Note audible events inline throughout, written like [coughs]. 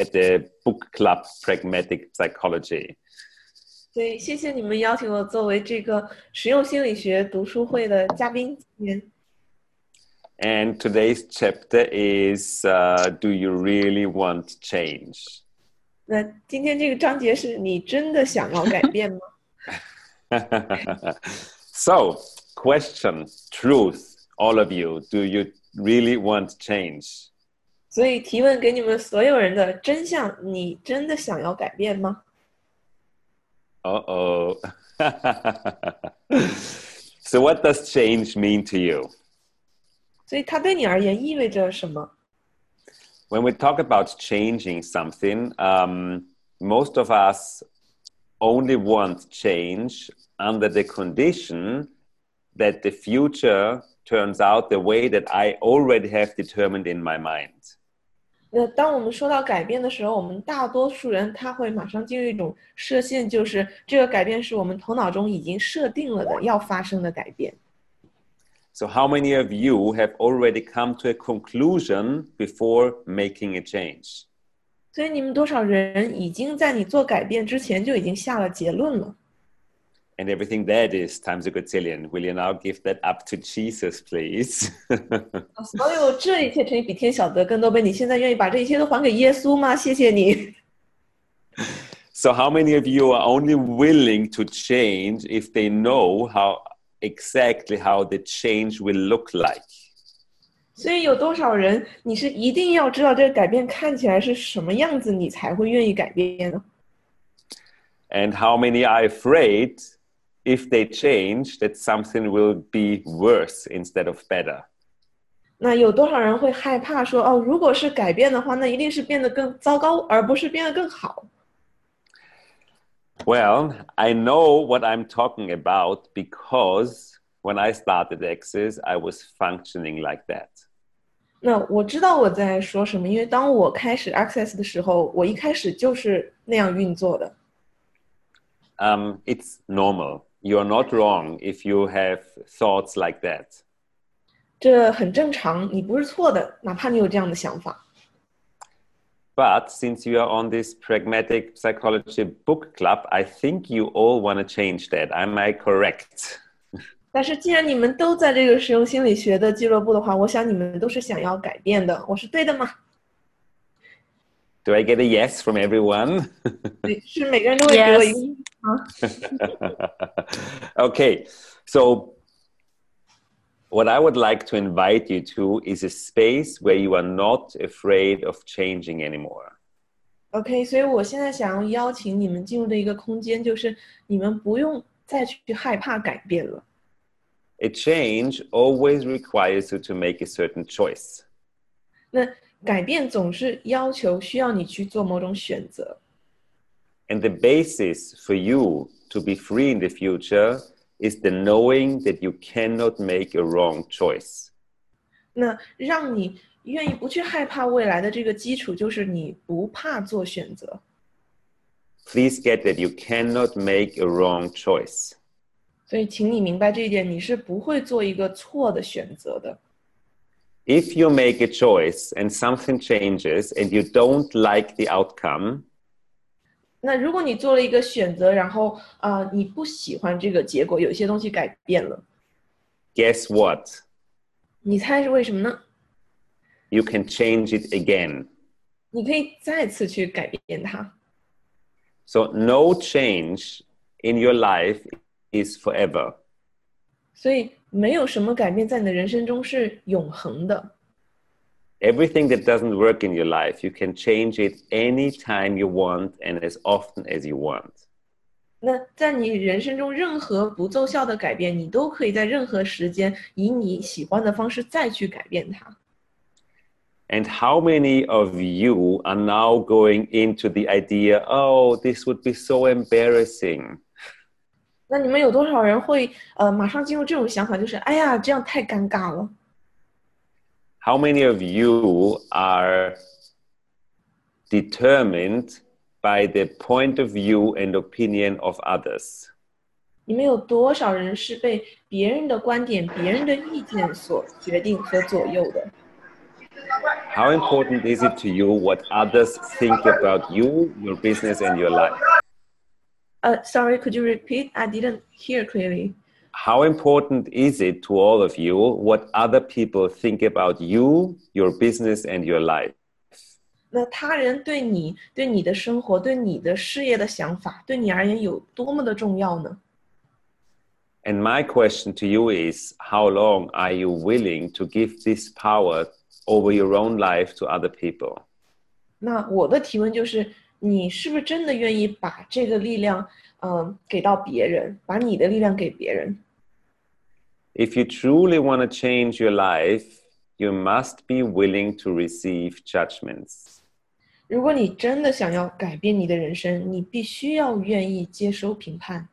at the book club Pragmatic Psychology. 所以谢谢你们邀请我作为这个实用心理学读书会的嘉宾。今天 And today's chapter is uh, Do You Really Want Change? 那今天这个章节是你真的想要改变吗？ so, [laughs] question, truth, all of you, do you really want change? 所以提问给你们所有人的真相：你真的想要改变吗？ Uh oh. [laughs] so, what does change mean to you? 所以它对你而言意味着什么？ When we talk about changing something, um, most of us only want change under the condition that the future turns out the way that I already have determined in my mind. 那当我们说到改变的时候，我们大多数人他会马上进入一种设限，就是这个改变是我们头脑中已经设定了的要发生的改变。So, how many of you have already come to a conclusion before making a change? 所以你们多少人已经在你做改变之前就已经下了结论了？And everything that is times a gazillion. Will you now give that up to Jesus, please? [laughs] 所有这一切乘以比天晓得更多倍，你现在愿意把这一切都还给耶稣吗？谢谢你。 so, how many of you are only willing to change if they know how exactly how the change will look like? 所以有多少人你是一定要知道这个改变看起来是什么样子，你才会愿意改变呢？ And how many are afraid if they change that something will be worse instead of better? 那有多少人会害怕说哦，如果是改变的话，那一定是变得更糟糕，而不是变得更好？ Well, I know what I'm talking about because when I started Access, I was functioning like that. 那我知道我在说什么，因为当我开始 Access 的时候，我一开始就是那样运作的。 Um, it's normal. You're not wrong if you have thoughts like that. 这很正常，你不是错的，哪怕你有这样的想法。 But since you are on this pragmatic psychology book club, I think you all want to change that. Am I correct? [laughs] 但是既然你们都在这个实用心理学的俱乐部的话，我想你们都是想要改变的，我是对的吗？ Do I get a yes from everyone? 对，是每个人都会给我一个 Yes 啊。 okay, [laughs] so what I would like to invite you to is a space where you are not afraid of changing anymore. OK，所以我现在想要邀请你们进入的一个空间，就是你们不用再去害怕改变了。 A change always requires you to make a certain choice. 那 改变总是要求需要你去做某种选择。And the basis for you to be free in the future is the knowing that you cannot make a wrong choice. 那让你愿意不去害怕未来的这个基础，就是你不怕做选择。Please get that you cannot make a wrong choice. 所以，请你明白这一点，你是不会做一个错的选择的。If you make a choice and something changes and you don't like the outcome, 那如果你做了一个选择，然后啊、呃你不喜欢这个结果，有一些东西改变了， guess what? 你猜是为什么呢？ You can change it again. 你可以再次去改变它。 So, no change in your life is forever. 所以， 没有什么改变在你的人生中是永恒的。 Everything that doesn't work in your life, you can change it anytime you want and as often as you want. 那在你人生中任何不奏效的改变，你都可以在任何时间以你喜欢的方式再去改变它。 And how many of you are now going into the idea, oh, this would be so embarrassing? 那你们有多少人会呃马上进入这种想法，就是哎呀，这样太尴尬了？ How many of you are determined by the point of view and opinion of others? 你们有多少人是被别人的观点、别人的意见所决定和左右的？ How important is it to you what others think about you, your business, and your life? Uh, sorry, could you repeat? I didn't hear clearly. How important is it to all of you what other people think about you, your business, and your life? 那他人对你、对你的生活、对你的事业的想法，对你而言有多么的重要呢？ And my question to you is how long are you willing to give this power over your own life to other people? 那我的提问就是， 你是不是真的愿意把这个力量，嗯、给到别人，把你的力量给别人？ If you truly want to change your life, you must be willing to receive judgments. 如果你真的想要改变你的人生，你必须要愿意接收评判。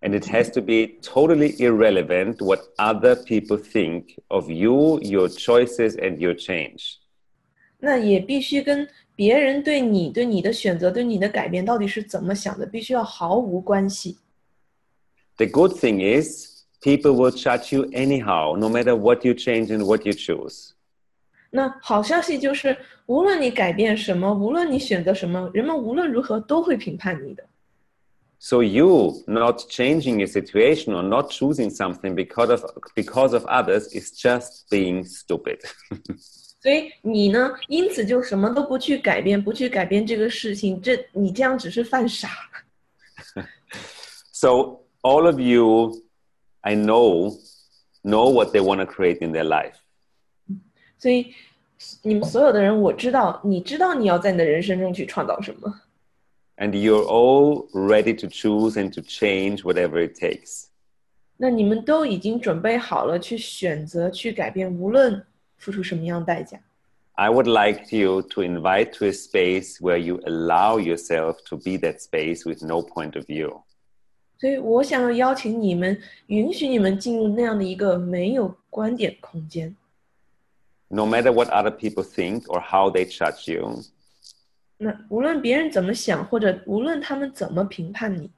And it has to be totally irrelevant what other people think of you, your choices, and your change. 那也必须跟 别人对你、对你的选择、对你的改变到底是怎么想的，必须要毫无关系。 The good thing is, people will judge you anyhow, no matter what you change and what you choose. 那好消息就是，无论你改变什么，无论你选择什么，人们无论如何都会评判你的。 So you not changing your situation or not choosing something because of because of others is just being stupid. [laughs] 所以你呢，因此就什么都不去改变，不去改变这个事情，这你这样只是犯傻。 so all of you, I know, know what they want to create in their life. 所以你们所有的人，我知道，你知道你要在你的人生中去创造什么， And you're all ready to choose and to change whatever it takes. 那你们都已经准备好了去选择、去改变，无论 付出什么样代价。 I would like you to invite to a space where you allow yourself to be that space with no point of view. 所以我想要邀请你们，允许你们进入那样的一个没有观点空间。 No matter what other people think or how they judge you, 那无论别人怎么想，或者无论他们怎么评判你，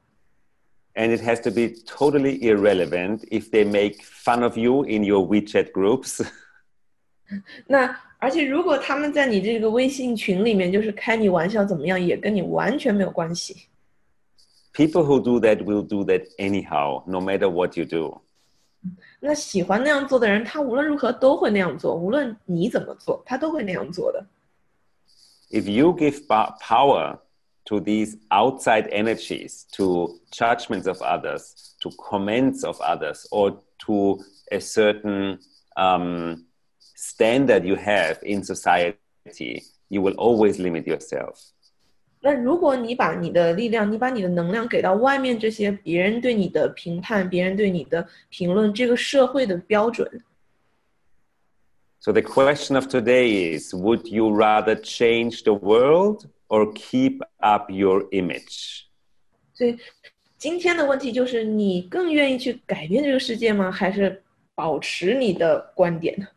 and it has to be totally irrelevant if they make fun of you in your WeChat groups. [laughs] [laughs] 那而且如果他们在你这个微信群里面就是开你玩笑怎么样，也跟你完全没有关系。 People who do that will do that anyhow, no matter what you do. 那喜欢那样做的人，他无论如何都会那样做，无论你怎么做，他都会那样做的。 If you give pa- power to these outside energies, to judgments of others, to comments of others, or to a certain um, standard you have in society, you will always limit yourself. 那如果你把你的力量，你把你的能量给到外面这些别人对你的评判、别人对你的评论，这个社会的标准， So the question of today is Would you rather change the world or keep up your image? 所以今天的问题就是：你更愿意去改变这个世界吗？还是保持你的观点？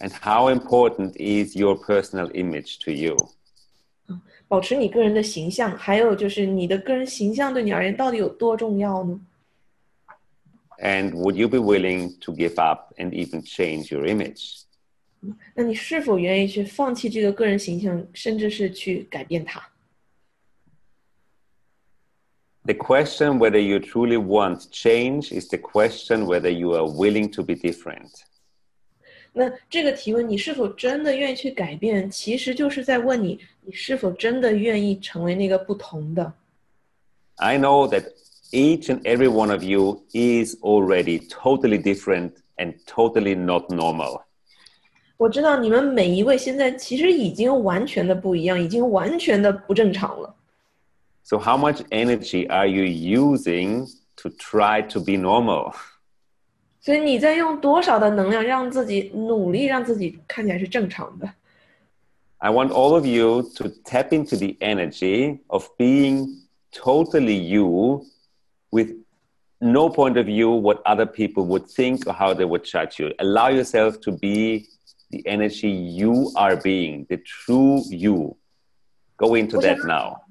And how important is your personal image to you? 保持你个人的形象，还有就是你的个人形象对你而言到底有多重要呢？ And would you be willing to give up and even change your image? 那你是否愿意去放弃这个个人形象，甚至是去改变它？ The question whether you truly want change is the question whether you are willing to be different. 那这个提问，你是否真的愿意去改变，其实就是在问你，你是否真的愿意成为那个不同的？ I know that each and every one of you is already totally different and totally not normal. 我知道你们每一位现在其实已经完全的不一样，已经完全的不正常了。 So, how much energy are you using to try to be normal? 所以你在用多少的能量让自己努力让自己看起来是正常的？ I want all of you to tap into the energy of being totally you with no point of view what other people would think or how they would judge you. Allow yourself to be the energy you are being, the true you. Go into that now.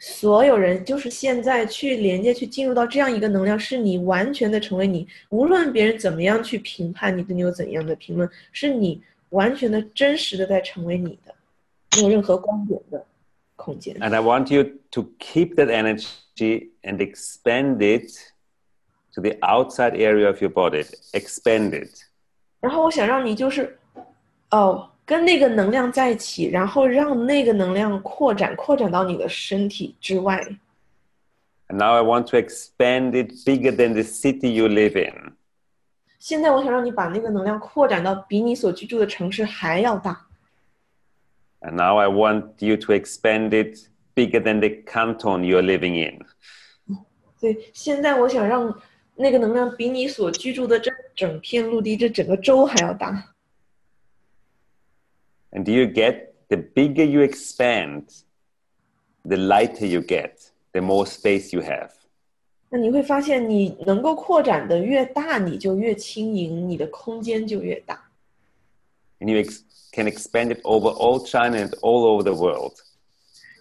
所有人就是现在去连接、去进入到这样一个能量，是你完全的成为你，无论别人怎么样去评判你，对你有怎样的评论，是你完全的真实的在成为你的，没有任何观点的空间。 And I want you to keep that energy and expand it to the outside area of your body. Expand it. 然后我想让你就是，哦， 跟那个能量在一起，然后让那个能量扩展，扩展到你的身体之外。 And now I want to expand it bigger than the city you live in. 现在我想让你把那个能量扩展到比你所居住的城市还要大。 And now I want you to expand it bigger than the canton you're living in. 所以现在我想让那个能量比你所居住的这整片陆地、这整个州还要大。 And do you get the bigger you expand, the lighter you get, the more space you have. 那你会发现，你能够扩展的越大，你就越轻盈，你的空间就越大。 And you ex- can expand it over all China and all over the world.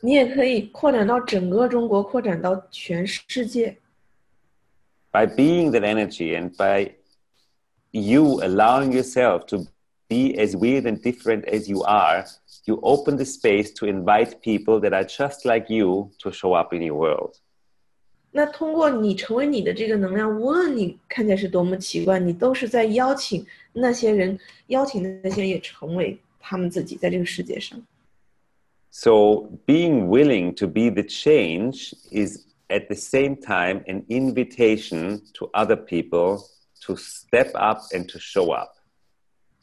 你也可以扩展到整个中国，扩展到全世界。 By being that energy and by you allowing yourself to be as weird and different as you are, you open the space to invite people that are just like you to show up in your world. 那通过你成为你的这个能量，无论你看起来是多么奇怪，你都是在邀请那些人，邀请那些人也成为他们自己在这个世界上。 So, being willing to be the change is at the same time an invitation to other people to step up and to show up.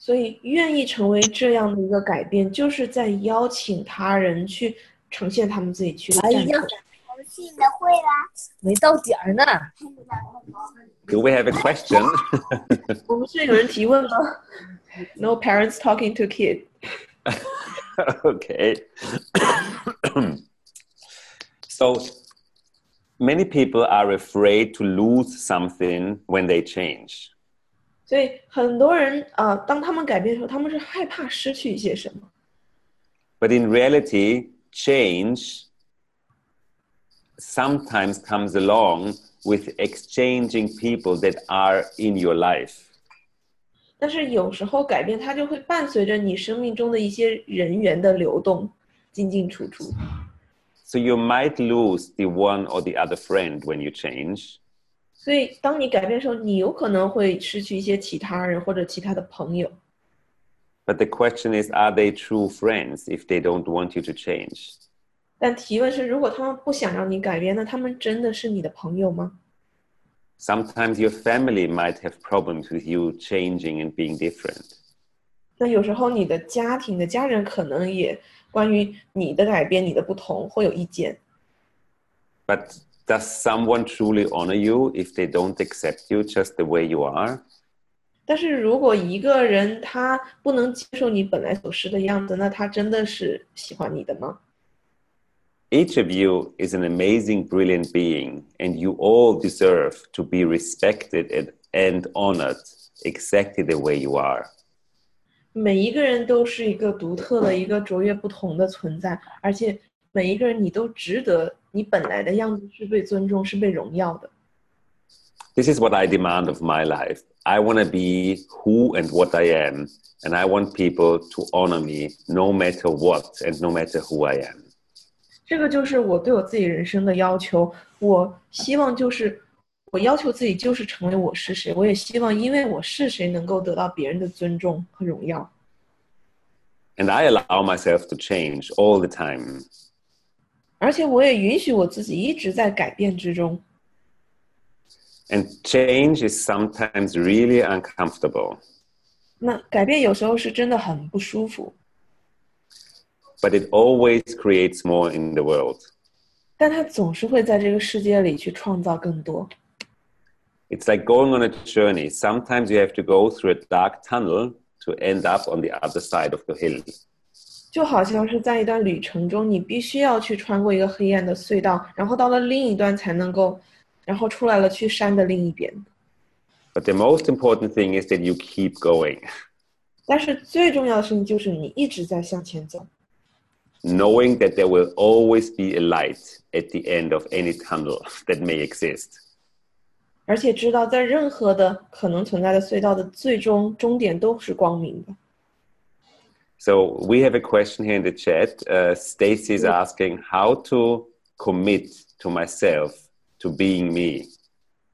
所以，愿意成为这样的一个改变，就是在邀请他人去呈现他们自己，去哎呀站出来。游戏的会啦，没到点儿呢。 Do we have a question? 我们是有人提问吗？No [laughs] parents talking to kid。 [laughs] okay. [coughs] so, many people are afraid to lose something when they change. 所以很多人啊、呃当他们改变的时候，他们是害怕失去一些什么。 But in reality, change sometimes comes along with exchanging people that are in your life. 但是有时候改变它就会伴随着你生命中的一些人员的流动，进进出出。 So you might lose the one or the other friend when you change, 所以当你改变的时候，你有可能会失去一些其他人或者其他的朋友。 but the question is are they true friends if they don't want you to change? 但提问是，如果他们不想让你改变，那他们真的是你的朋友吗？ Sometimes your family might have problems with you changing and being different. 那有时候你的家庭的家人可能也关于你的改变、你的不同会有意见。 But does someone truly honor you if they don't accept you just the way you are? 但是如果一个人他不能接受你本来所是的样子，那他真的是喜欢你的吗？ Each of you is an amazing, brilliant being, and you all deserve to be respected and, and honored exactly the way you are. 每一个人都是一个独特的、一个卓越不同的存在，而且 每一个人你都值得，你本来的样子是被尊重、是被荣耀的。 This is what I demand of my life. I want to be who and what I am, and I want people to honor me no matter what and no matter who I am. 这个就是我对我自己人生的要求。我希望就是我要求自己就是成为我是谁，我也希望因为我是谁能够得到别人的尊重和荣耀。 And I allow myself to change all the time. 而且我也允许我自己一直在改变之中。 And change is sometimes really uncomfortable, 那改变有时候是真的很不舒服， but it always creates more in the world. 但它总是会在这个世界里去创造更多。 It's like going on a journey. Sometimes you have to go through a dark tunnel to end up on the other side of the hill. 就好像是在一段旅程中，你必须要去穿过一个黑暗的隧道，然后到了另一端才能够，然后出来了去山的另一边。But the most important thing is that you keep going. 但是最重要的事情就是你一直在向前走。knowing that there will always be a light at the end of any tunnel that may exist. 而且知道在任何的可能存在的隧道的最终终点都是光明的。So we have a question here in the chat. Uh, Stacy is asking how to commit to myself to being me.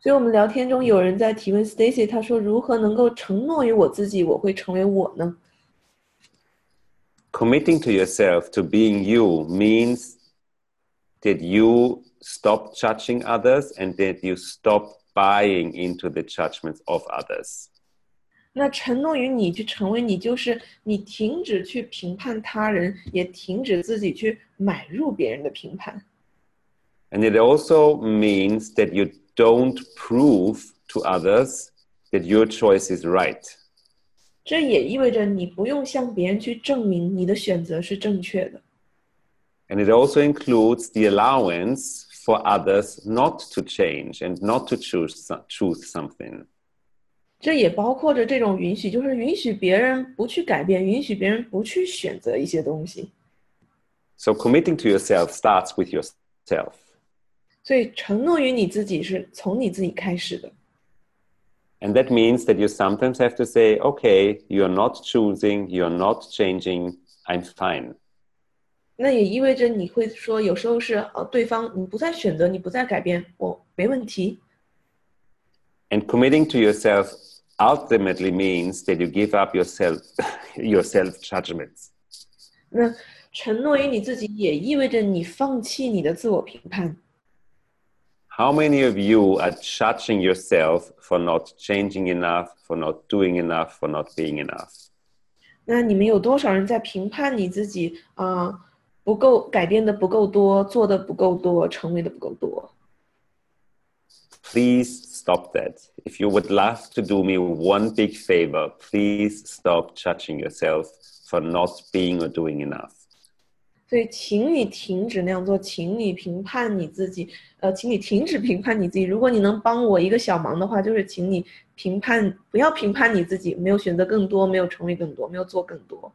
所以我们聊天中有人在提问 Stacy，他说如何能够承诺于我自己，我会成为我呢？ Committing to yourself to being you means that you stop judging others and that you stop buying into the judgments of others. 那承诺于你去成为你，就是你停止去评判他人，也停止自己去买入别人的评判。 And it also means that you don't prove to others that your choice is right. 这也意味着你不用向别人去证明你的选择是正确的。 And it also includes the allowance for others not to change and not to choose, choose something. 这也包括着这种允许，就是允许别人不去改变，允许别人不去选择一些东西。 So committing to yourself starts with yourself. 所以承诺于你自己是从你自己开始的。 And that means that you sometimes have to say, okay, you're not choosing, you're not changing, I'm fine. 那也意味着你会说，有时候是呃，对方你不再选择，你不再改变，我没问题。 And committing to yourself ultimately means that you give up yourself [laughs] your self judgments. 那承诺于你自己，也意味着你放弃你的自我评判。 How many of you are judging yourself for not changing enough, for not doing enough, for not being enough? 那你们有多少人在评判你自己啊、不够改变的不够多，做的不够多，成为的不够多？ Please stop that. If you would love to do me one big favor, please stop judging yourself for not being or doing enough. 所以，请你停止那样做，请你评判你自己，呃，请你停止评判你自己。如果你能帮我一个小忙的话，就是请你评判，不要评判你自己，没有选择更多，没有成为更多，没有做更多。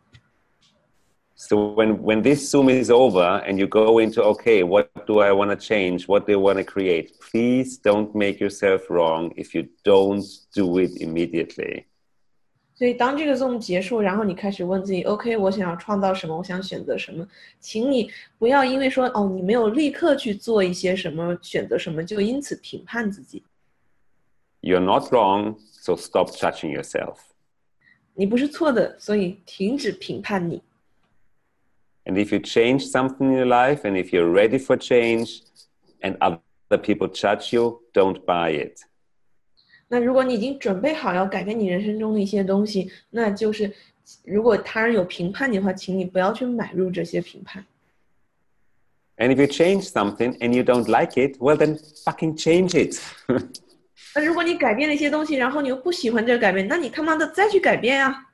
So when, when this Zoom is over and you go into, okay, what do I want to change? What do I want to create? Please don't make yourself wrong if you don't do it immediately. 所以，当这个 Zoom 结束，然后你开始问自己，OK，我想要创造什么？我想选择什么？请你不要因为说哦，你没有立刻去做一些什么，选择什么，就因此评判自己。 You're not wrong, so stop judging yourself. 你不是错的，所以停止评判你。 And if you change something in your life and if you're ready for change and other people judge you, don't buy it. 那如果你已经准备好要改变你人生中的一些东西，那就是如果他人有评判你的话，请你不要去买入这些评判。 And if you change something and you don't like it, well, then fucking change it. [laughs] 那如果你改变了一些东西，然后你又不喜欢这个改变，那你他妈的再去改变啊！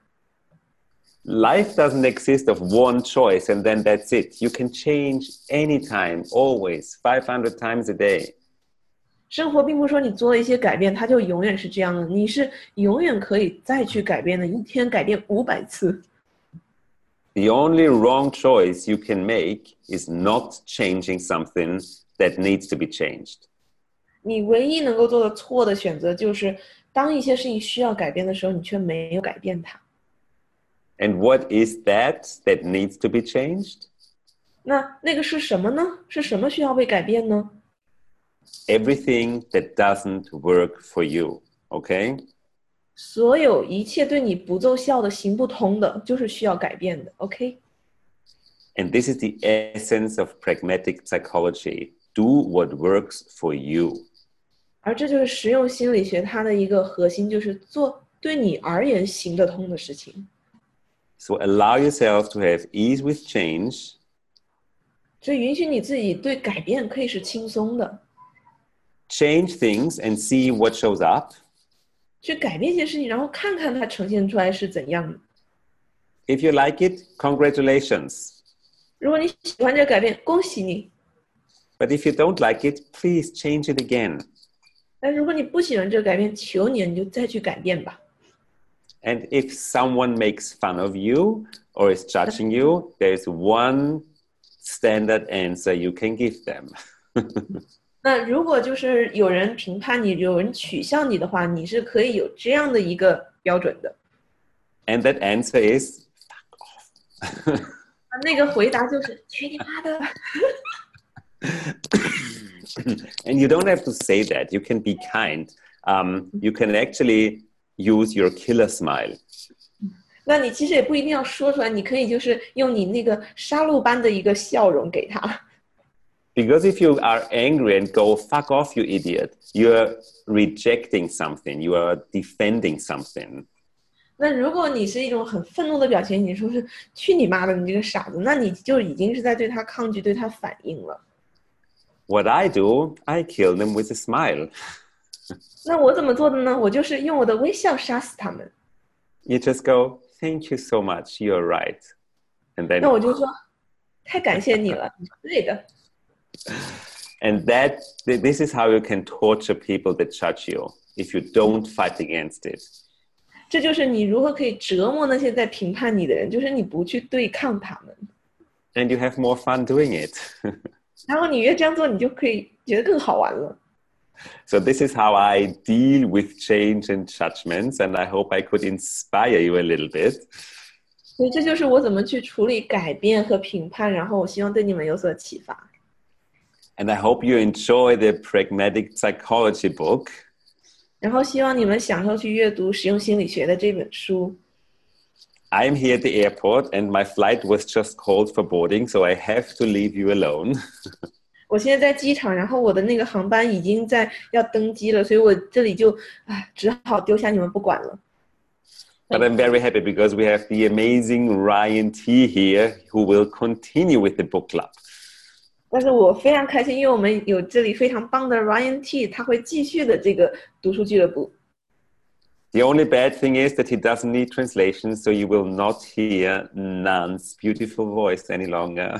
Life doesn't exist of one choice and then that's it. You can change anytime, always, 500 times a day. 生活并不是说你做了一些改变，它就永远是这样的，你是永远可以再去改变的，一天改变五百次。 The only wrong choice you can make is not changing something that needs to be changed. 你唯一能够做的错的选择，就是当一些事情需要改变的时候，你却没有改变它。 And what is that that needs to be changed? 那那个是什么呢？是什么需要被改变呢？ Everything that doesn't work for you. Okay? 所有一切对你不奏效的、行不通的，就是需要改变的。OK， And this is the essence of pragmatic psychology. Do what works for you. 而这就是实用心理学它的一个核心，就是做对你而言行得通的事情。 So allow yourself to have ease with change 所以允许你自己对改变可以是轻松的， change things and see what shows up. 去改变一些事情，然后看看它呈现出来是怎样的。 If you like it, congratulations. 如果你喜欢这个改变，恭喜你； But if you don't like it, please change it again. 但如果你不喜欢这个改变，求你你就再去改变吧。 And if someone makes fun of you or is judging you, there's one standard answer you can give them. [laughs] 那如果就是有人评判你，有人取笑你的话，你是可以有这样的一个标准的。 And that answer is fuck off. [laughs] 那个回答就是去你妈的！ and [coughs] you don't have to say that. You can be kind. Um, you can actually use your killer smile. 那你其实也不一定要说出来，你可以就是用你那个杀戮般的一个笑容给他。 Because if you are angry and go, fuck off, you idiot, you're rejecting something, you are defending something. 那如果你是一种很愤怒的表情，你说是去你妈的，你这个傻子，那你就已经是在对他抗拒，对他反应了。 What I do, I kill them with a smile. [laughs] 那我怎么做的呢？我就是用我的微笑杀死他们。 You just go, thank you so much, you're right. And then 那我就说，太感谢你了，你是对的。 And [laughs] that th- this is how you can torture people that judge you if you don't fight against it. 这就是你如何可以折磨那些在评判你的人，就是你不去对抗他们， And you have more fun doing it. [laughs] 然后你越这样做，你就可以觉得更好玩了。 so this is how I deal with change and judgments, and I hope I could inspire you a little bit. 所以这就是我怎么去处理改变和评判，然后我希望对你们有所启发。 And I hope you enjoy the pragmatic psychology book. 然后希望你们享受去阅读实用心理学的这本书。 I'm here at the airport, and my flight was just called for boarding, so I have to leave you alone. [laughs] 我现在在机场，然后我的那个航班已经在要登机了，所以我这里就唉，只好丢下你们不管了。 But I'm very happy because we have the amazing Ryan T here who will continue with the book club. 但是我非常开心，因为我们有这里非常棒的 Ryan T，他会继续的这个读书俱乐部。 The only bad thing is that he doesn't need translation, so you will not hear Nan's beautiful voice any longer.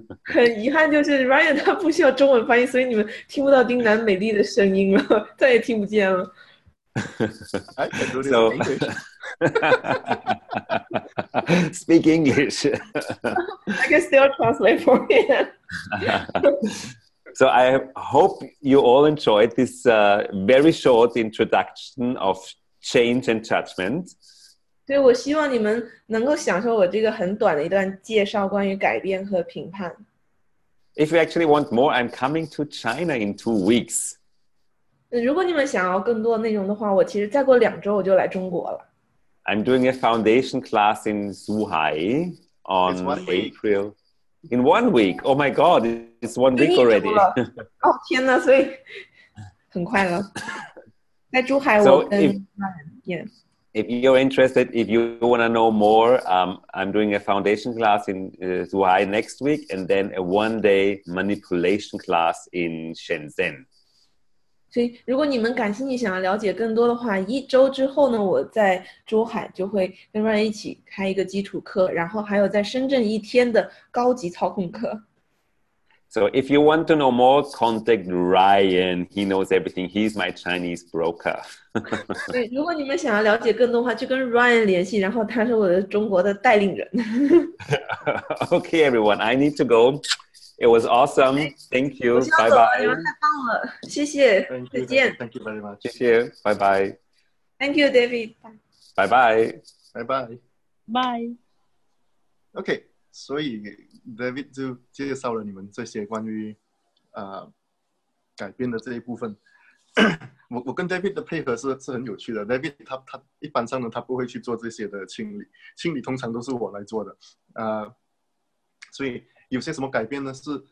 [laughs] 很遗憾，就是 Ryan 他不需要中文翻译，所以你们听不到丁楠美丽的声音了，再也听不见了。 I can do this So- in English. [laughs] Speak English. I can still translate for him. so I hope you all enjoyed this uh, very short introduction of change and judgment. 所以我希望你们能够享受我这个很短的一段介绍，关于改变和评判。 If you actually want more, I'm coming to China in two weeks. 如果你们想要更多的内容的话，我其实再过两周我就来中国了。 I'm doing a foundation class in Zhuhai on It's one week. April. In one week. Oh my God, it's one week 一周 already. 了[laughs] 哦天呐，所以很快了。在珠海， So 我跟 if- [laughs] yeah. if you're interested, if you want to know more, um, I'm doing a foundation class in uh, Zhuhai next week and then a one day manipulation class in Shenzhen. 所以，如果你们感兴趣，想要了解更多的话，一周之后呢，我在珠海就会跟 Ryan 一起开一个基础课，然后还有在深圳一天的高级操控课。 So if you want to know more, contact Ryan. He knows everything. He's my Chinese broker. [laughs] 对，如果你们想要了解更多的话，就跟 Ryan 联系，然后他是我的中国的带领人。 okay, everyone, I need to go. It was awesome. Thank 我 you. 先要 Bye 走了，你 bye. 们太棒了，谢谢， Thank 再 you. 见 Thank you very much. Bye bye.，Thank you David。 Bye bye. Bye bye. Bye。 OK， 所以 David 就介绍了你们这些关于呃改变的这一部分。[coughs] 我我跟 David 的配合是是很有趣的。David 他他一般上呢，他不会去做这些的清理，清理通常都是我来做的。呃，所以有些什么改变呢？是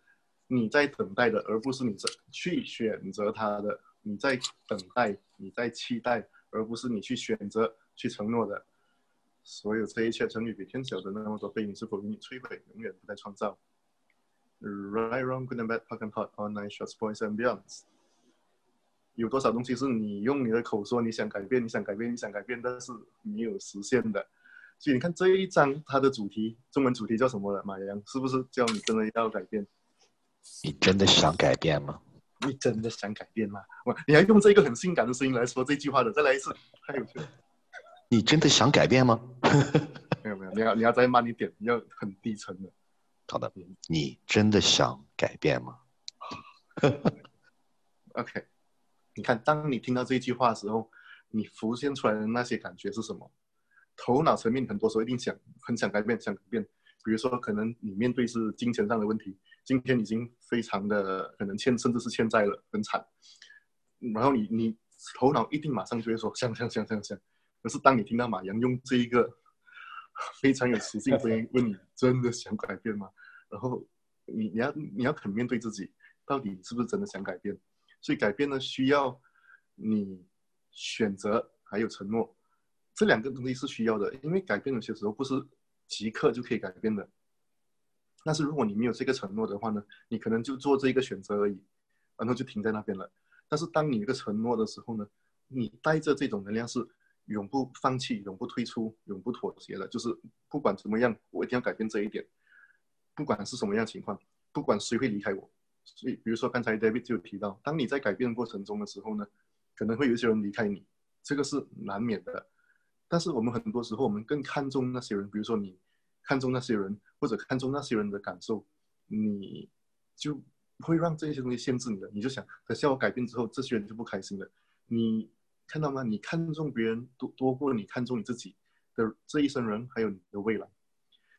你在等待的，而不是你这去选择它的。你在等待，你在期待，而不是你去选择、去承诺的。所有这一切成语比天小的那么多背影，是否与你摧毁，永远不再创造？Right, wrong, good and bad, park and hot, online, shots, boys and beyonds。有多少东西是你用你的口说你想改变，你想改变，你想改变，但是没有实现的？所以你看这一章它的主题，中文主题叫什么了？马洋是不是叫你真的要改变？你真的想改变吗？你真的想改变吗？哇你还用这个很性感的声音来说这句话的，再来一次，太有趣了。你真的想改变吗？[laughs] 没有没有，你要你要再慢一点，你要很低沉的。好的，你真的想改变吗？[laughs] OK，你看，当你听到这一句话的时候，你浮现出来的那些感觉是什么？头脑层面很多时候一定想很想改变，想改变。比如说，可能你面对是金钱上的问题，今天已经非常的可能欠，甚至是欠债了，很惨。然后你你头脑一定马上就会说想想想想想。可是当你听到马洋用这一个 [laughs] 非常有磁性的 [laughs] 声音问你真的想改变吗？然后你你要你要肯面对自己，到底是不是真的想改变？所以改变呢，需要你选择还有承诺，这两个东西是需要的。因为改变有些时候不是即刻就可以改变的。但是如果你没有这个承诺的话呢，你可能就做这一个选择而已，然后就停在那边了。但是当你有个承诺的时候呢，你带着这种能量是永不放弃、永不退出、永不妥协的，就是不管怎么样，我一定要改变这一点，不管是什么样情况，不管谁会离开我。所以，比如说刚才 David 就有提到，当你在改变过程中的时候呢，可能会有一些人离开你，这个是难免的。但是我们很多时候，我们更看重那些人，比如说你看重那些人，或者看重那些人的感受，你就会让这些东西限制你的。你就想，可是我改变之后，这些人就不开心了。你看到吗？你看重别人多多过你看重你自己的这一生人，还有你的未来。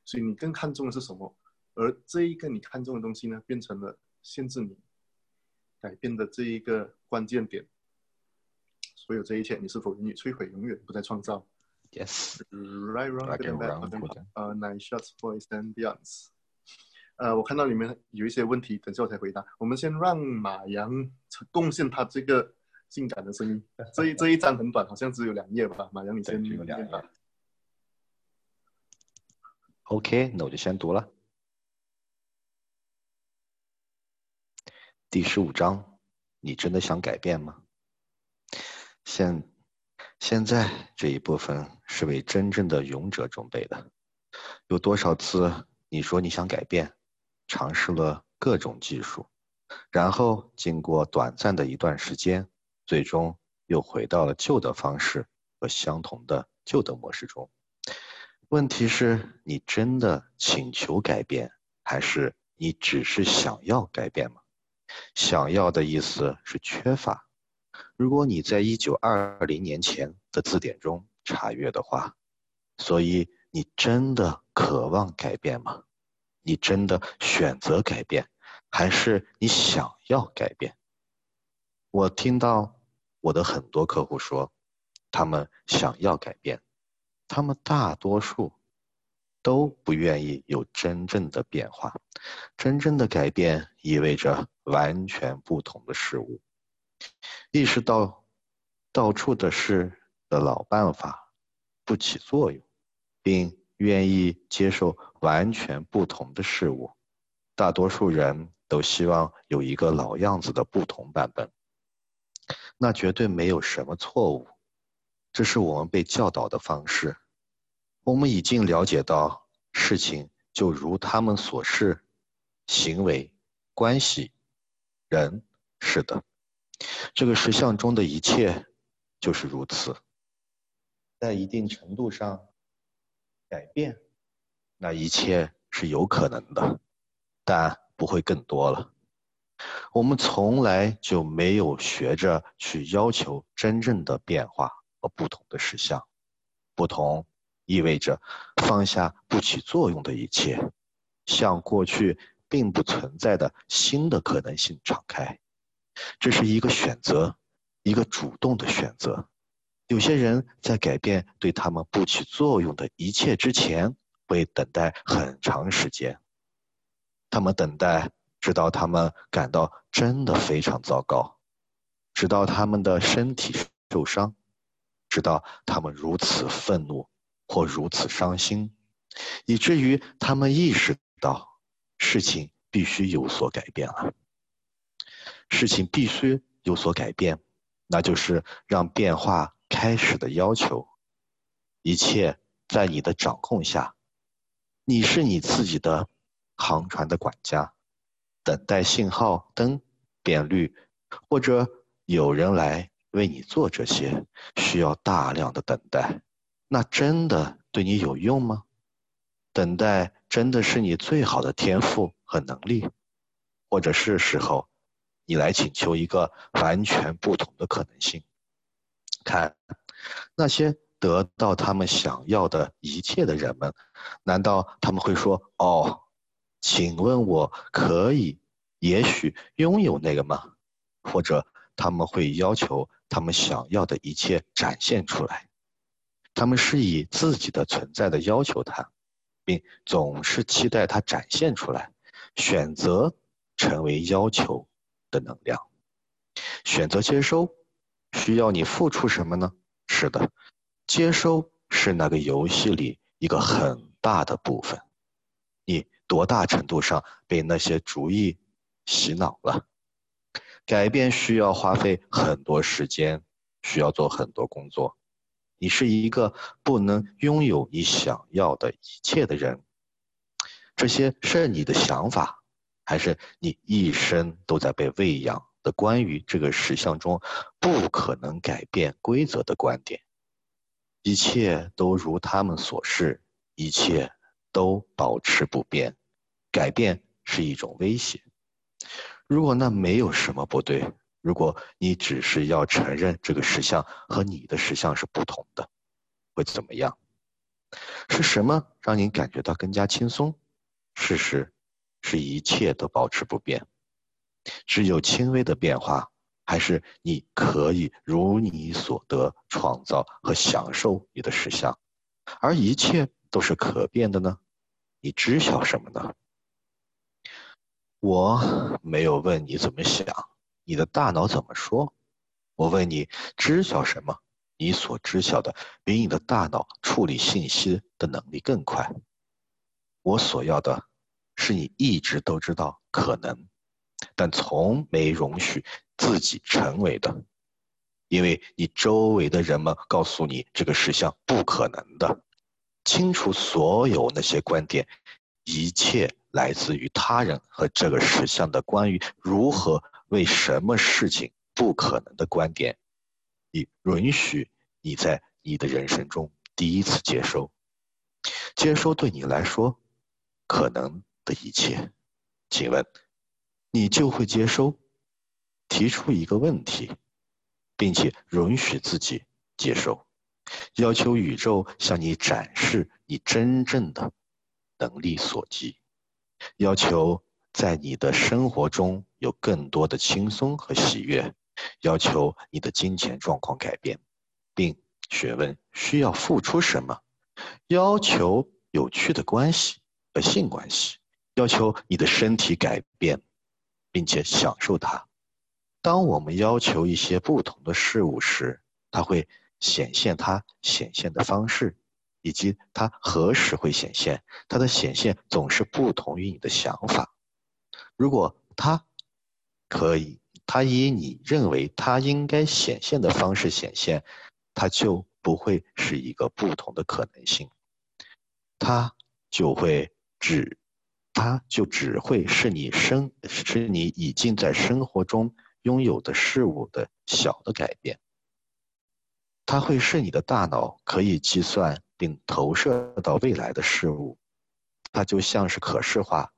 所以你更看重的是什么？而这一个你看重的东西呢，变成了。限制你改变的这一个关键点，所有这一切，你是否愿意摧毁，永远不再创造？Yes. Right, wrong, good and bad. 呃，nine shots, boys and beyonds. 呃，我看到里面有一些问题，等下我才回答。我们先让马洋贡献他这个性感的声音。[laughs] 这一这一章很短，好像只有两页吧？马良，你先只有两页。OK，那我就先读了。第十五章，你真的想改变吗？现现在这一部分是为真正的勇者准备的。有多少次你说你想改变，尝试了各种技术，然后经过短暂的一段时间，最终又回到了旧的方式和相同的旧的模式中？问题是，你真的请求改变，还是你只是想要改变吗？想要的意思是缺乏。如果你在一九二零年前的字典中查阅的话，所以你真的渴望改变吗？你真的选择改变，还是你想要改变？我听到我的很多客户说，他们想要改变，他们大多数。都不愿意有真正的变化，真正的改变意味着完全不同的事物。意识到到处的事的老办法不起作用，并愿意接受完全不同的事物。大多数人都希望有一个老样子的不同版本，那绝对没有什么错误。这是我们被教导的方式。我们已经了解到，事情就如他们所示，行为、关系、人，是的，这个实相中的一切就是如此。在一定程度上，改变，那一切是有可能的，但不会更多了。我们从来就没有学着去要求真正的变化和不同的实相，不同。意味着放下不起作用的一切，向过去并不存在的新的可能性敞开。这是一个选择，一个主动的选择。有些人在改变对他们不起作用的一切之前，会等待很长时间。他们等待，直到他们感到真的非常糟糕，直到他们的身体受伤，直到他们如此愤怒。或如此伤心，以至于他们意识到事情必须有所改变了。事情必须有所改变，那就是让变化开始的要求。一切在你的掌控下，你是你自己的航船的管家，等待信号灯变绿，或者有人来为你做这些，需要大量的等待。那真的对你有用吗？等待真的是你最好的天赋和能力，或者是时候，你来请求一个完全不同的可能性？看那些得到他们想要的一切的人们，难道他们会说：“哦，请问我可以，也许拥有那个吗？”或者他们会要求他们想要的一切展现出来？他们是以自己的存在的要求他，并总是期待他展现出来，选择成为要求的能量，选择接收，需要你付出什么呢？是的，接收是那个游戏里一个很大的部分。你多大程度上被那些主意洗脑了？改变需要花费很多时间，需要做很多工作。你是一个不能拥有你想要的一切的人，这些是你的想法，还是你一生都在被喂养的关于这个实相中不可能改变规则的观点？一切都如他们所示，一切都保持不变，改变是一种威胁。如果那没有什么不对。如果你只是要承认这个实相和你的实相是不同的，会怎么样？是什么让你感觉到更加轻松？事实是一切都保持不变，只有轻微的变化，还是你可以如你所得创造和享受你的实相，而一切都是可变的呢？你知晓什么呢？我没有问你怎么想。你的大脑怎么说？我问你，知晓什么？你所知晓的比你的大脑处理信息的能力更快。我所要的，是你一直都知道可能，但从没容许自己成为的，因为你周围的人们告诉你这个事项不可能的。清除所有那些观点，一切来自于他人和这个实相的关于如何。为什么事情不可能的观点，你允许你在你的人生中第一次接收，接收对你来说可能的一切，请问你就会接收？提出一个问题，并且允许自己接受，要求宇宙向你展示你真正的能力所及，要求。在你的生活中有更多的轻松和喜悦，要求你的金钱状况改变，并询问需要付出什么，要求有趣的关系和性关系，要求你的身体改变，并且享受它。当我们要求一些不同的事物时，它会显现它显现的方式，以及它何时会显现。它的显现总是不同于你的想法。如果它可以，它以你认为它应该显现的方式显现，它就不会是一个不同的可能性，它就会只，它就只会是你生，是你已经在生活中拥有的事物的小的改变。它会是你的大脑可以计算并投射到未来的事物，它就像是可视化，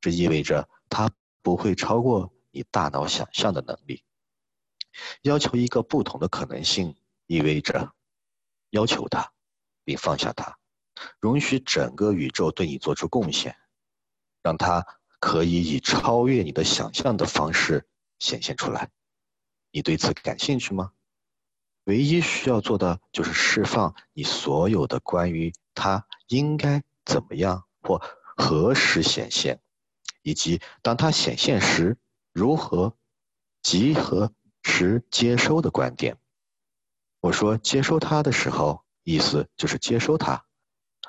这意味着。它不会超过你大脑想象的能力。要求一个不同的可能性，意味着要求它，并放下它，容许整个宇宙对你做出贡献，让它可以以超越你的想象的方式显现出来。你对此感兴趣吗？唯一需要做的就是释放你所有的关于它应该怎么样或何时显现。以及当它显现时，如何集合时接收的观点。我说接收它的时候，意思就是接收它。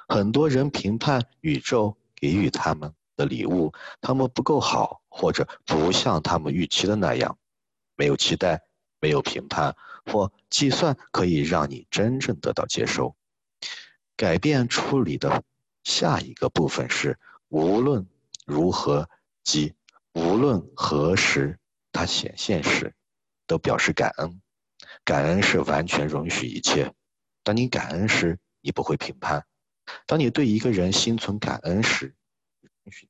很多人评判宇宙给予他们的礼物，他们不够好，或者不像他们预期的那样。没有期待，没有评判或计算，可以让你真正得到接收。改变处理的下一个部分是无论。如何？即无论何时它显现时，都表示感恩。感恩是完全容许一切。当你感恩时，你不会评判。当你对一个人心存感恩时，允许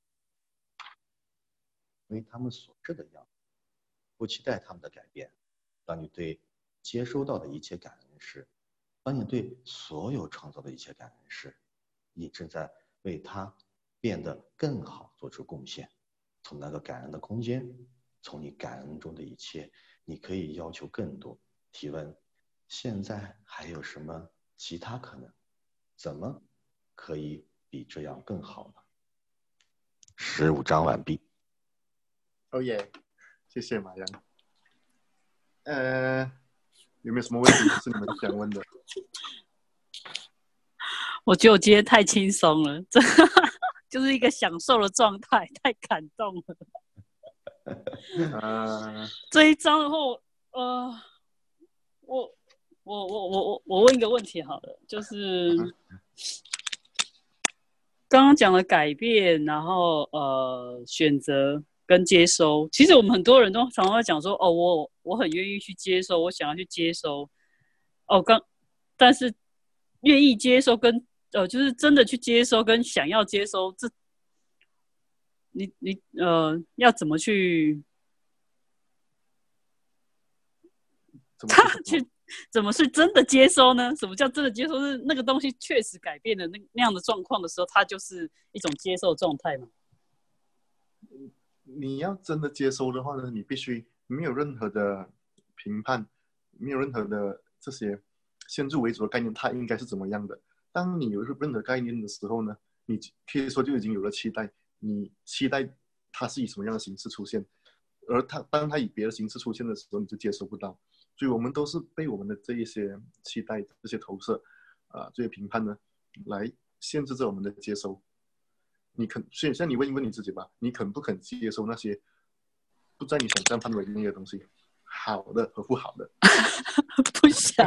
因为他们所是的样子，不期待他们的改变。当你对接收到的一切感恩时，当你对所有创造的一切感恩时，你正在为他变得更好做出贡献。从那个感恩的空间，从你感恩中的一切，你可以要求更多。提问：现在还有什么其他可能？怎么可以比这样更好呢？十五章完毕。哦耶，谢谢马洋。呃，有没有什么问题是你们想问的？[laughs] 我觉得我今天太轻松了，这 [laughs] 就是一个享受的状态，太感动了。[laughs] 呃，这一章的话，呃，我我我我我我问一个问题好了，就是刚刚讲了改变，然后呃选择跟接收，其实我们很多人都常常会讲说，哦，我我很愿意去接收，我想要去接收，哦，刚但是愿意接收跟呃就是真的去接收跟想要接收，这你你呃要怎么去？[laughs] 他去怎么是真的接收呢？什么叫真的接收？是那个东西确实改变了那那样的状况的时候，它就是一种接受状态嘛？你要真的接收的话呢，你必须没有任何的评判，没有任何的这些先入为主的概念，它应该是怎么样的。当你有任何概念的时候呢，你可以说就已经有了期待，你期待它是以什么样的形式出现，而它当它以别的形式出现的时候，你就接收不到。所以我们都是被我们的这一些期待、这些投射啊、这些评判呢，来限制着我们的接收。你肯，所以现在你问一问你自己吧，你肯不肯接受那些不在你想象范围内的东西，好的和不好的？[laughs] 不想，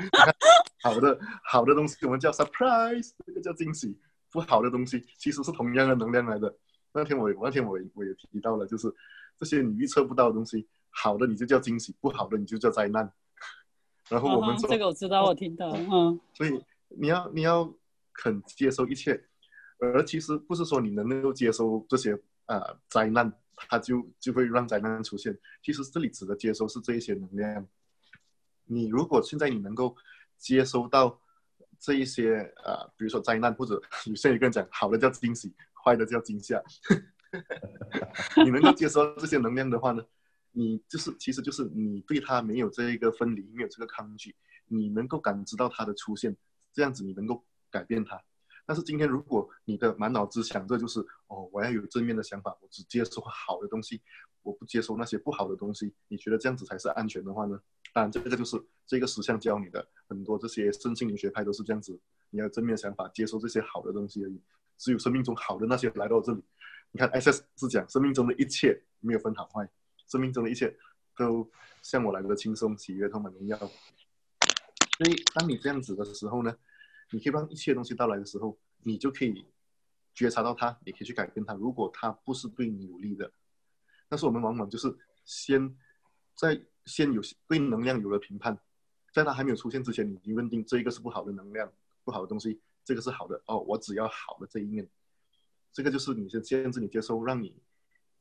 [laughs] 好的好的东西我们叫 surprise，这个叫惊喜；不好的东西其实是同样的能量来的。那天我那天我我也提到了，就是这些你预测不到的东西，好的你就叫惊喜，不好的你就叫灾难。然后我们这个我知道，我听到，嗯所以你要你要肯接受一切，而其实不是说你能够接受这些呃灾难，它就就会让灾难出现。其实这里指的接收是这一些能量。你如果现在你能够接收到这一些呃，比如说灾难，或者 [laughs] 有些人跟人讲好的叫惊喜，坏的叫惊吓，[laughs] 你能够接收这些能量的话呢，你就是其实就是你对它没有这一个分离，没有这个抗拒，你能够感知到它的出现，这样子你能够改变它。但是今天如果你的满脑子想着就是哦，我要有正面的想法，我只接受好的东西，我不接受那些不好的东西，你觉得这样子才是安全的话呢？当然，这个就是这个实相教你的，很多这些身心灵学派都是这样子，你要正面想法，接受这些好的东西而已。只有生命中好的那些来到这里，你看 S S 是讲生命中的一切没有分好坏，生命中的一切都向我来的轻松、喜悦、充满荣耀。所以，当你这样子的时候呢，你可以让一切东西到来的时候，你就可以觉察到它，也可以去改变它。如果它不是对你有利的，但是我们往往就是先在先有对能量有了评判，在它还没有出现之前，你已经认定这一个是不好的能量、不好的东西，这个是好的哦，我只要好的这一面。这个就是你先限制你接受，让你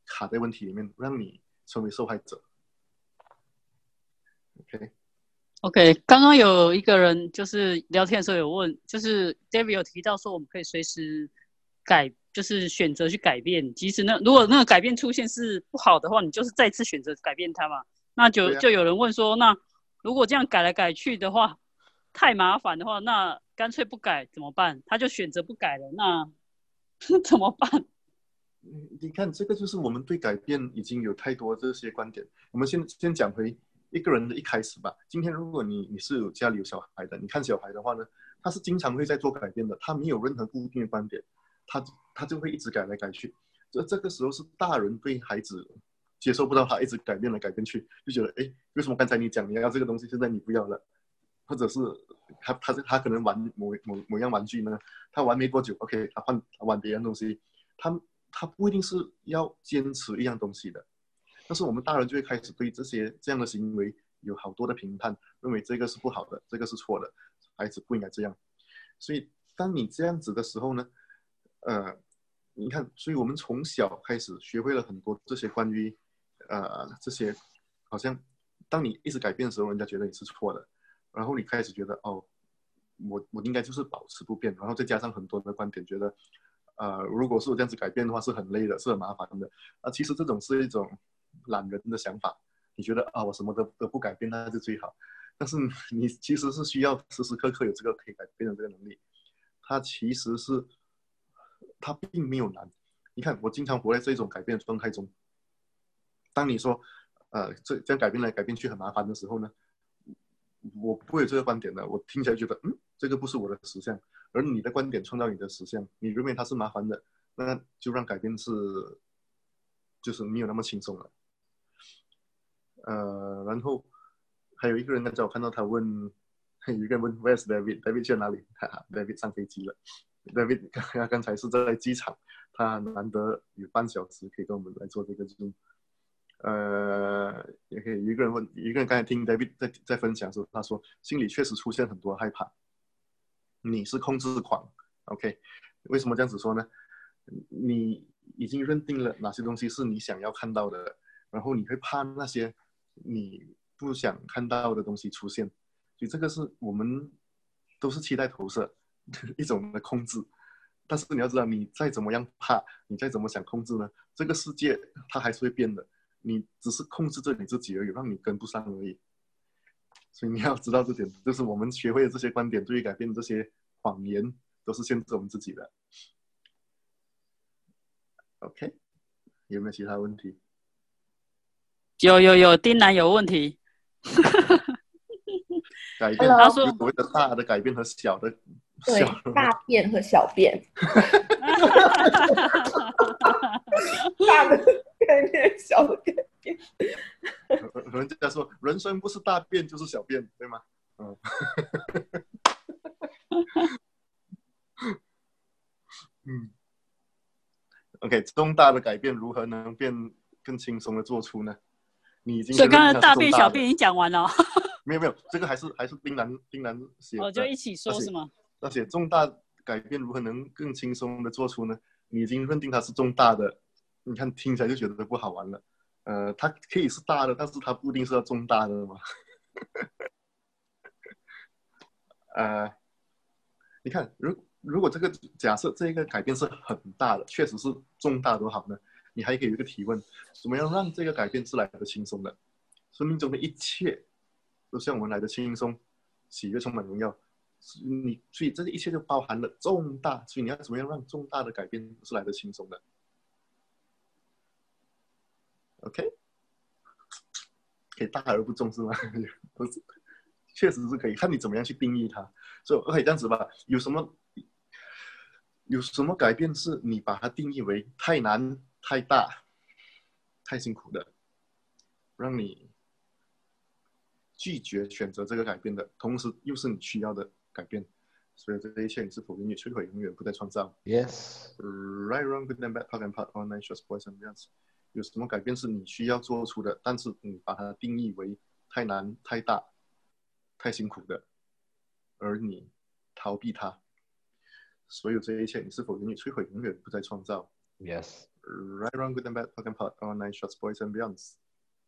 卡在问题里面，让你成为受害者。OK，，OK。刚刚有一个人就是聊天的时候有问，就是 David 有提到说我们可以随时改，就是选择去改变。即使那如果那个改变出现是不好的话，你就是再次选择改变它嘛。那就、啊就有人问说，那如果这样改来改去的话，太麻烦的话，那干脆不改怎么办？他就选择不改了，那 [laughs] 怎么办？嗯你看这个就是我们对改变已经有太多这些观点。我们先先讲回一个人的一开始吧。今天如果你你是有家里有小孩的，你看小孩的话呢，他是经常会在做改变的，他没有任何固定的观点，他他就会一直改来改去。这这个时候是大人对孩子接受不到他一直改变来改变去，就觉得哎，为什么刚才你讲你要这个东西，现在你不要了？或者是他他是他可能玩某某某样玩具呢，他玩没多久，OK，他换他玩别样东西，他他不一定是要坚持一样东西的，但是我们大人就会开始对这些这样的行为有好多的评判，认为这个是不好的，这个是错的，孩子不应该这样。所以当你这样子的时候呢，呃，你看，所以我们从小开始学会了很多这些关于，呃，这些好像当你一直改变的时候，人家觉得你是错的，然后你开始觉得哦，我我应该就是保持不变，然后再加上很多的观点，觉得，呃，如果是我这样子改变的话，是很累的，是很麻烦的。啊，其实这种是一种懒人的想法，你觉得啊，我什么都都不改变，那就最好。但是你其实是需要时时刻刻有这个可以改变的这个能力，它其实是，它并没有难。你看，我经常活在这种改变状态中。当你说，呃，这这样改变来改变去很麻烦的时候呢，我不会有这个观点的。我听起来觉得，嗯，这个不是我的实相，而你的观点创造你的实相。你认为它是麻烦的，那就让改变是，就是没有那么轻松了。呃，然后。还有一个人刚才我看到他问，[laughs] 有一个人问 Where's David？David 去哪里？[laughs] 哈哈，David 上飞机了。David 刚刚才是在机场，他难得有半小时可以跟我们来做这个 Zoom。呃，也可以一个人问，一个人刚才听 David 在在分享时候，他说心里确实出现很多害怕。你是控制狂，OK？为什么这样子说呢？你已经认定了哪些东西是你想要看到的，然后你会怕那些你。不想看到的东西出现，所以这个是我们都是期待投射 [laughs] 一种的控制。但是你要知道，你再怎么样怕，你再怎么想控制呢？这个世界它还是会变的，你只是控制着你自己而已，让你跟不上而已。所以你要知道这点，就是我们学会的这些观点，对于改变这些谎言，都是限制我们自己的。OK，有没有其他问题？有有有，丁楠有问题。改变，他说所谓的大的改变和小的，对，大变和小变。大的改变，小的改变。人家说，人生不是大变就是小变，对吗？嗯。嗯。OK，重大的改变如何能变更轻松的做出呢？所以刚才大便小便已经讲完了，[laughs] 没有没有，这个还是还是冰蓝冰蓝写，哦就一起说是吗？而且重大改变如何能更轻松的做出呢？你已经认定它是重大的，你看听起来就觉得不好玩了。呃，它可以是大的，但是它不一定是要重大的嘛。[laughs] 呃，你看，如如果这个假设这一个改变是很大的，确实是重大多好呢？你还可以有一个提问：怎么样让这个改变是来的轻松的？生命中的一切都像我们来的轻松、喜悦、充满荣耀。你所以这一切就包含了重大，所以你要怎么样让重大的改变是来的轻松的？OK，可以大而不重是吗？不是，确实是可以，看你怎么样去定义它。所以 OK 这样子吧，有什么有什么改变是你把它定义为太难？太大、太辛苦的，让你拒绝选择这个改变的同时，又是你需要的改变，所以这一切你是否愿意摧毁，永远不再创造？Yes. Right, wrong, good and bad, part and part, online, short, boys and girls。有什么改变是你需要做出的，但是你把它定义为太难、太大、太辛苦的，而你逃避它？所有这一切你是否愿意摧毁，永远不再创造？Yes. Right, wrong, good and bad, fucking part, online shots, boys and beyonds.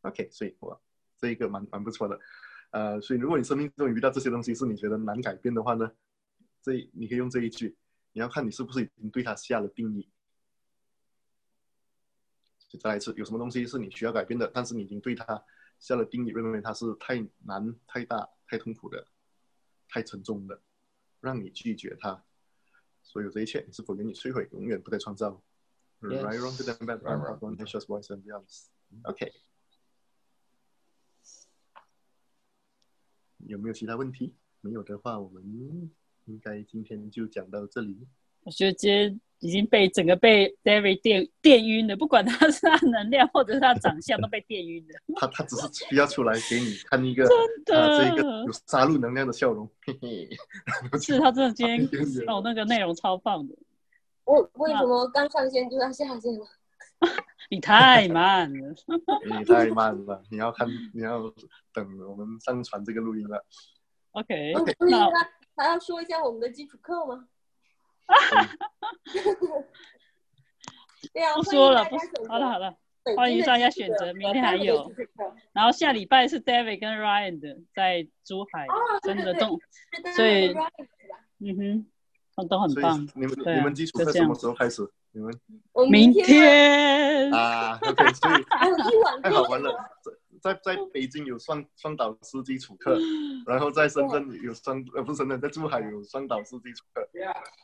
OK，所以哇，这一个蛮蛮不错的。呃，所以如果你生命中遇到这些东西是你觉得难改变的话呢，这你可以用这一句，你要看你是不是已经对它下了定义。再来一次，有什么东西是你需要改变的，但是你已经对它下了定义，认为它是太难、太大、太痛苦的、太沉重的，让你拒绝它。所有这一切，你是否愿意摧毁，永远不再创造？Right, wrong, good and bad, right, wrong, conscious, boys and beyonds. OK，有没有其他问题？没有的话，我们应该今天就讲到这里。我觉得今天已经被整个被 David 电电晕了，不管他是他能量或者是他长相，都被电晕了。[laughs] 他他只是需要出来给你看一个真的这个有杀戮能量的笑容。嘿嘿，是他真的今天 [laughs] 哦，那个内容超棒的。我为什么刚上线就要下线了？[laughs] 你太慢了，你太慢了。你要看，你要等我们上传这个录音了。OK，那还要说一下我们的基础课吗？对啊，[laughs] 不说了，不好了好了。欢迎大家选择明天还有然后下礼拜是 David 跟 Ryan 的在珠海，真的动，所以嗯哼，都都很棒。你们啊你们基础课什么时候开始？你们我明天天啊，OK，所以 [laughs] 还有一晚太好玩了。在在在北京有双双导师基础课，然后在深圳有双呃不是深圳，在珠海有双导师基础课。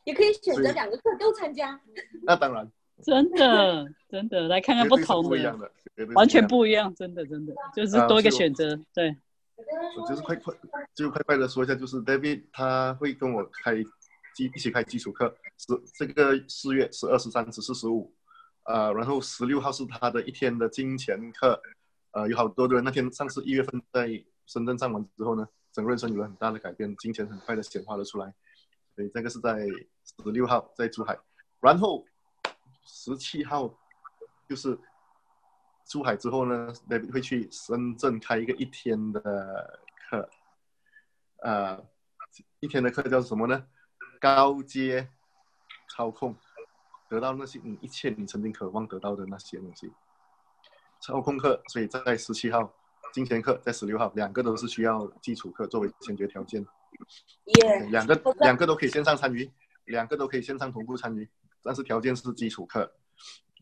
也可以选择两个课都参加。那当然，[laughs] 真的真的来看看不同不一样的，完全。不一样，真的真的就是啊多一个选择。对，我就是快快就快快的说一下，就是 David 他会跟我开基一起开基础课，十这个四月十二、十三、十四、十五，呃，然后十六号是他的一天的金钱课，呃，有好多的人。那天上次一月份在深圳上完之后呢，整个人生有了很大的改变，金钱很快的显化了出来，所以这个是在十六号在珠海，然后十七号就是珠海之后呢，David 会去深圳开一个一天的课，呃，一天的课叫什么呢？高阶操控，得到那些你一切你曾经渴望得到的那些东西。操控课，所以在十七号，金钱课在十六号，两个都是需要基础课作为先决条件。耶，两个两个都可以线上参与，两个都可以线上同步参与，但是条件是基础课，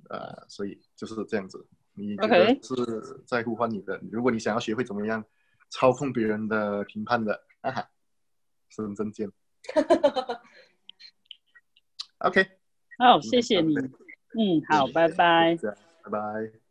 呃，所以就是这样子。你觉得是在呼唤你的如果你想要学会怎么样操控别人的评判的，哈哈，深圳见。OK，好，谢谢你。嗯，好，拜拜。拜拜。